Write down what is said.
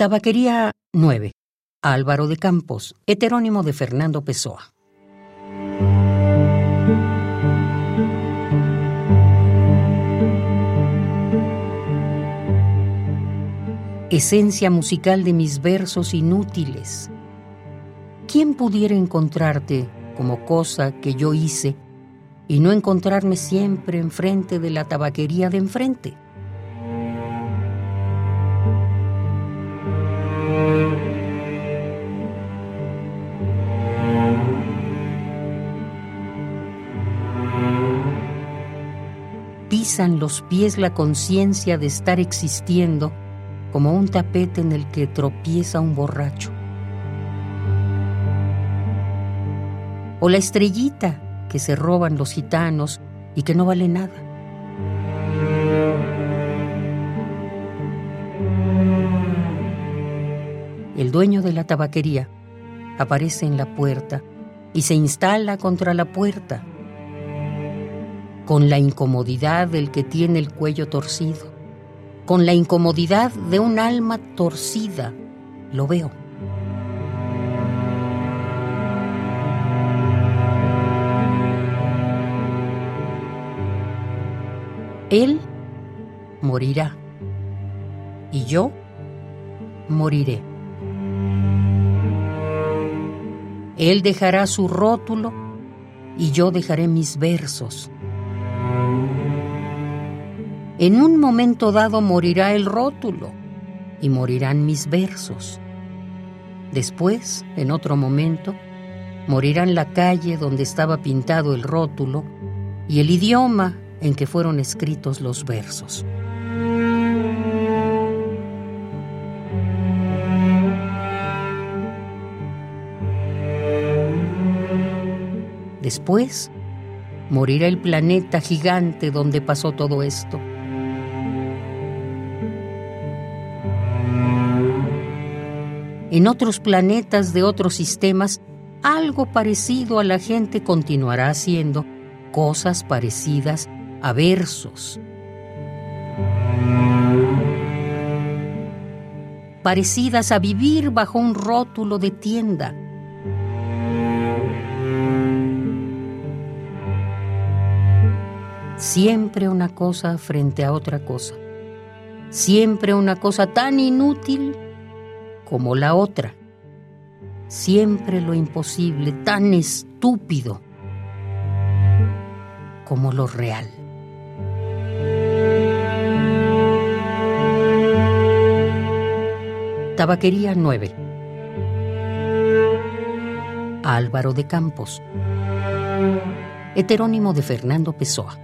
Tabaquería 9. Álvaro de Campos, heterónimo de Fernando Pessoa. Esencia musical de mis versos inútiles. ¿Quién pudiera encontrarte como cosa que yo hice y no encontrarme siempre enfrente de la tabaquería de enfrente? Pisan los pies la conciencia de estar existiendo como un tapete en el que tropieza un borracho. O la estrellita que se roban los gitanos y que no vale nada. El dueño de la tabaquería aparece en la puerta y se instala contra la puerta con la incomodidad del que tiene el cuello torcido, con la incomodidad de un alma torcida. Lo veo. Él morirá y yo moriré. Él dejará su rótulo y yo dejaré mis versos. En un momento dado morirá el rótulo y morirán mis versos. Después, en otro momento, morirán la calle donde estaba pintado el rótulo y el idioma en que fueron escritos los versos. Después, morirá el planeta gigante donde pasó todo esto en otros planetas de otros sistemas, algo parecido a la gente continuará haciendo cosas parecidas a versos. Parecidas a vivir bajo un rótulo de tienda. Siempre una cosa frente a otra cosa. Siempre una cosa tan inútil como la otra. Siempre lo imposible, tan estúpido como lo real. Tabaquería 9. Álvaro de Campos. Heterónimo de Fernando Pessoa.